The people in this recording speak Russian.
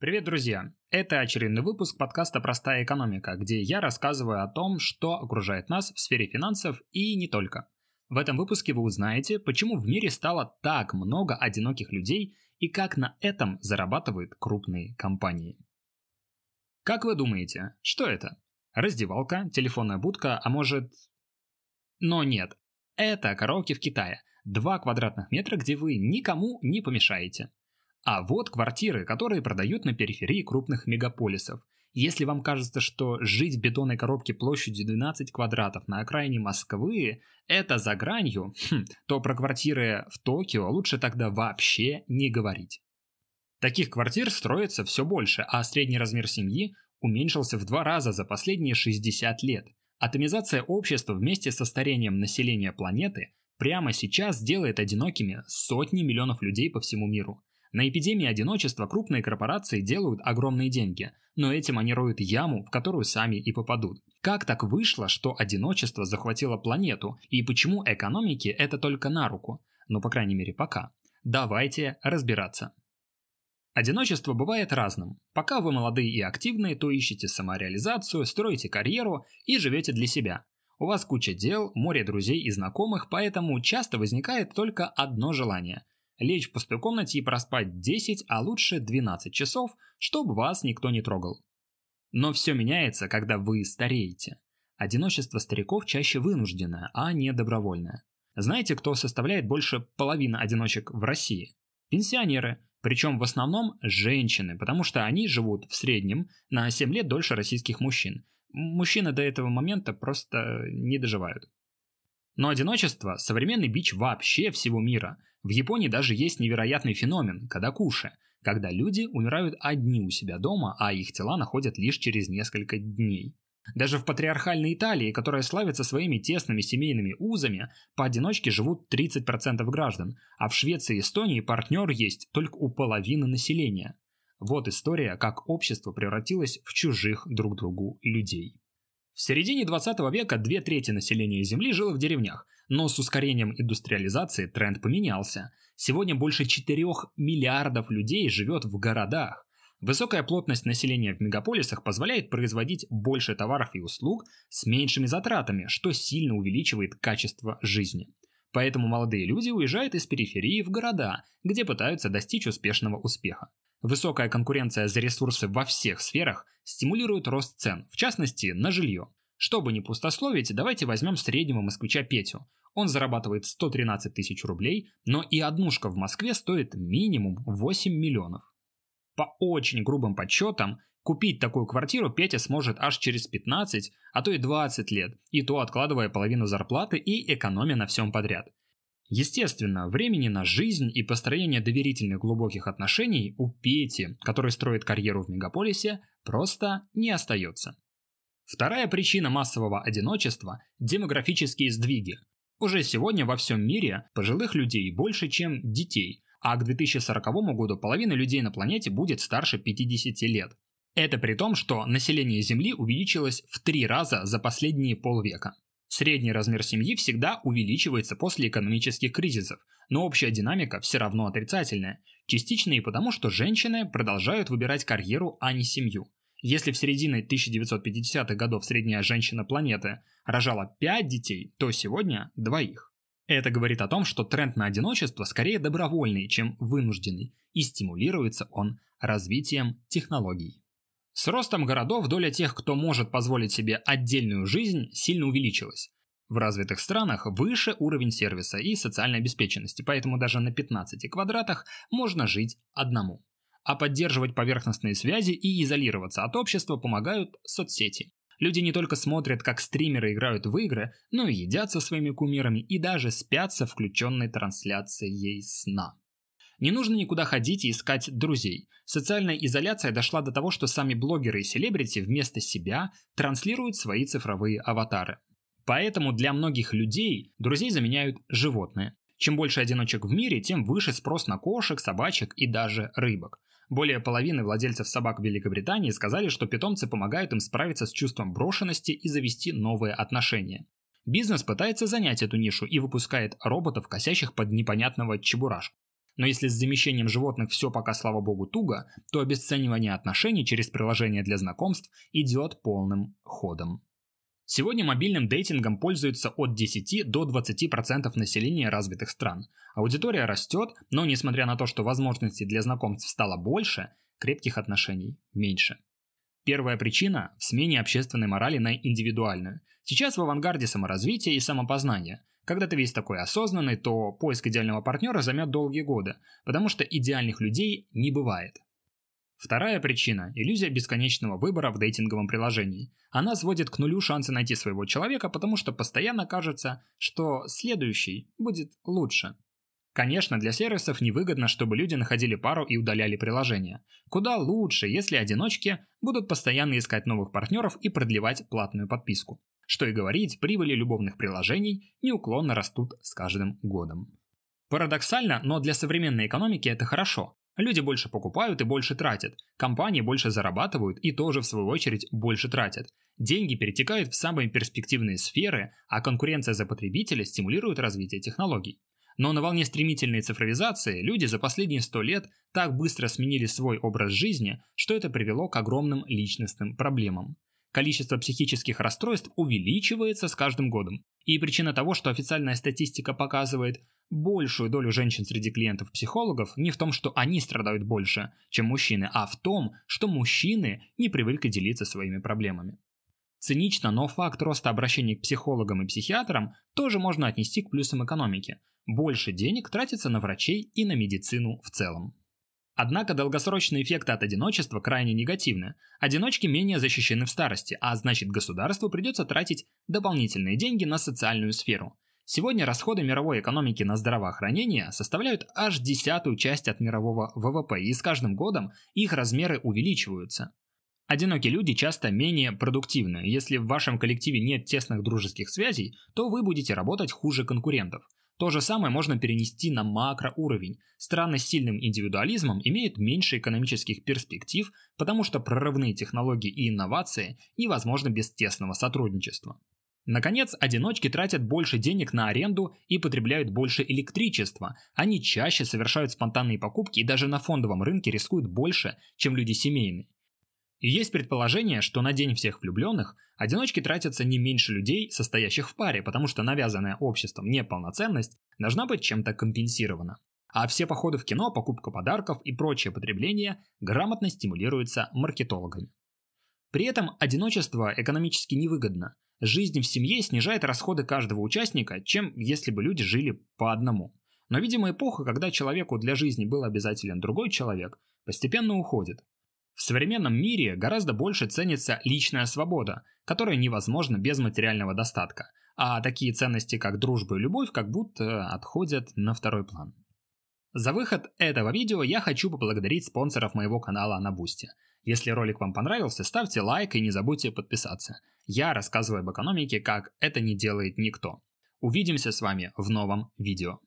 Привет, друзья! Это очередной выпуск подкаста «Простая экономика», где я рассказываю о том, что окружает нас в сфере финансов и не только. В этом выпуске вы узнаете, почему в мире стало так много одиноких людей и как на этом зарабатывают крупные компании. Как вы думаете, что это? Раздевалка, телефонная будка, а может... Но нет, это караоке в Китае. Два квадратных метра, где вы никому не помешаете. А вот квартиры, которые продают на периферии крупных мегаполисов. Если вам кажется, что жить в бетонной коробке площадью 12 квадратов на окраине Москвы – это за гранью, хм, то про квартиры в Токио лучше тогда вообще не говорить. Таких квартир строится все больше, а средний размер семьи уменьшился в два раза за последние 60 лет. Атомизация общества вместе со старением населения планеты прямо сейчас делает одинокими сотни миллионов людей по всему миру. На эпидемии одиночества крупные корпорации делают огромные деньги, но этим они роют яму, в которую сами и попадут. Как так вышло, что одиночество захватило планету, и почему экономике это только на руку? Ну, по крайней мере, пока. Давайте разбираться. Одиночество бывает разным. Пока вы молодые и активные, то ищете самореализацию, строите карьеру и живете для себя. У вас куча дел, море друзей и знакомых, поэтому часто возникает только одно желание – лечь в пустой комнате и проспать 10, а лучше 12 часов, чтобы вас никто не трогал. Но все меняется, когда вы стареете. Одиночество стариков чаще вынужденное, а не добровольное. Знаете, кто составляет больше половины одиночек в России? Пенсионеры, причем в основном женщины, потому что они живут в среднем на 7 лет дольше российских мужчин. Мужчины до этого момента просто не доживают. Но одиночество – современный бич вообще всего мира. В Японии даже есть невероятный феномен – кадакуши, когда люди умирают одни у себя дома, а их тела находят лишь через несколько дней. Даже в патриархальной Италии, которая славится своими тесными семейными узами, поодиночке живут 30% граждан, а в Швеции и Эстонии партнер есть только у половины населения. Вот история, как общество превратилось в чужих друг другу людей. В середине 20 века две трети населения Земли жило в деревнях, но с ускорением индустриализации тренд поменялся. Сегодня больше 4 миллиардов людей живет в городах. Высокая плотность населения в мегаполисах позволяет производить больше товаров и услуг с меньшими затратами, что сильно увеличивает качество жизни. Поэтому молодые люди уезжают из периферии в города, где пытаются достичь успешного успеха. Высокая конкуренция за ресурсы во всех сферах стимулирует рост цен, в частности, на жилье. Чтобы не пустословить, давайте возьмем среднего москвича Петю. Он зарабатывает 113 тысяч рублей, но и однушка в Москве стоит минимум 8 миллионов. По очень грубым подсчетам, купить такую квартиру Петя сможет аж через 15, а то и 20 лет, и то откладывая половину зарплаты и экономя на всем подряд. Естественно, времени на жизнь и построение доверительных глубоких отношений у Пети, который строит карьеру в мегаполисе, просто не остается. Вторая причина массового одиночества – демографические сдвиги. Уже сегодня во всем мире пожилых людей больше, чем детей, а к 2040 году половина людей на планете будет старше 50 лет. Это при том, что население Земли увеличилось в три раза за последние полвека. Средний размер семьи всегда увеличивается после экономических кризисов, но общая динамика все равно отрицательная, частично и потому, что женщины продолжают выбирать карьеру, а не семью. Если в середине 1950-х годов средняя женщина планеты рожала 5 детей, то сегодня двоих. Это говорит о том, что тренд на одиночество скорее добровольный, чем вынужденный, и стимулируется он развитием технологий. С ростом городов доля тех, кто может позволить себе отдельную жизнь, сильно увеличилась. В развитых странах выше уровень сервиса и социальной обеспеченности, поэтому даже на 15 квадратах можно жить одному. А поддерживать поверхностные связи и изолироваться от общества помогают соцсети. Люди не только смотрят, как стримеры играют в игры, но и едят со своими кумирами и даже спят со включенной трансляцией сна. Не нужно никуда ходить и искать друзей. Социальная изоляция дошла до того, что сами блогеры и селебрити вместо себя транслируют свои цифровые аватары. Поэтому для многих людей друзей заменяют животные. Чем больше одиночек в мире, тем выше спрос на кошек, собачек и даже рыбок. Более половины владельцев собак в Великобритании сказали, что питомцы помогают им справиться с чувством брошенности и завести новые отношения. Бизнес пытается занять эту нишу и выпускает роботов, косящих под непонятного чебурашку. Но если с замещением животных все пока, слава богу, туго, то обесценивание отношений через приложения для знакомств идет полным ходом. Сегодня мобильным дейтингом пользуются от 10 до 20% населения развитых стран. Аудитория растет, но несмотря на то, что возможностей для знакомств стало больше, крепких отношений меньше. Первая причина в смене общественной морали на индивидуальную. Сейчас в авангарде саморазвития и самопознания. Когда ты весь такой осознанный, то поиск идеального партнера займет долгие годы, потому что идеальных людей не бывает. Вторая причина – иллюзия бесконечного выбора в дейтинговом приложении. Она сводит к нулю шансы найти своего человека, потому что постоянно кажется, что следующий будет лучше. Конечно, для сервисов невыгодно, чтобы люди находили пару и удаляли приложение. Куда лучше, если одиночки будут постоянно искать новых партнеров и продлевать платную подписку. Что и говорить, прибыли любовных приложений неуклонно растут с каждым годом. Парадоксально, но для современной экономики это хорошо. Люди больше покупают и больше тратят. Компании больше зарабатывают и тоже в свою очередь больше тратят. Деньги перетекают в самые перспективные сферы, а конкуренция за потребителя стимулирует развитие технологий. Но на волне стремительной цифровизации люди за последние 100 лет так быстро сменили свой образ жизни, что это привело к огромным личностным проблемам. Количество психических расстройств увеличивается с каждым годом. И причина того, что официальная статистика показывает большую долю женщин среди клиентов-психологов, не в том, что они страдают больше, чем мужчины, а в том, что мужчины не привыкли делиться своими проблемами. Цинично, но факт роста обращений к психологам и психиатрам тоже можно отнести к плюсам экономики. Больше денег тратится на врачей и на медицину в целом. Однако долгосрочные эффекты от одиночества крайне негативны. Одиночки менее защищены в старости, а значит государству придется тратить дополнительные деньги на социальную сферу. Сегодня расходы мировой экономики на здравоохранение составляют аж десятую часть от мирового ВВП, и с каждым годом их размеры увеличиваются. Одинокие люди часто менее продуктивны. Если в вашем коллективе нет тесных дружеских связей, то вы будете работать хуже конкурентов – то же самое можно перенести на макроуровень. Страны с сильным индивидуализмом имеют меньше экономических перспектив, потому что прорывные технологии и инновации невозможны без тесного сотрудничества. Наконец, одиночки тратят больше денег на аренду и потребляют больше электричества. Они чаще совершают спонтанные покупки и даже на фондовом рынке рискуют больше, чем люди семейные. И есть предположение, что на День всех влюбленных одиночки тратятся не меньше людей, состоящих в паре, потому что навязанная обществом неполноценность должна быть чем-то компенсирована. А все походы в кино, покупка подарков и прочее потребление грамотно стимулируются маркетологами. При этом одиночество экономически невыгодно. Жизнь в семье снижает расходы каждого участника, чем если бы люди жили по одному. Но, видимо, эпоха, когда человеку для жизни был обязателен другой человек, постепенно уходит. В современном мире гораздо больше ценится личная свобода, которая невозможна без материального достатка, а такие ценности, как дружба и любовь, как будто отходят на второй план. За выход этого видео я хочу поблагодарить спонсоров моего канала на Boosty. Если ролик вам понравился, ставьте лайк и не забудьте подписаться. Я рассказываю об экономике, как это не делает никто. Увидимся с вами в новом видео.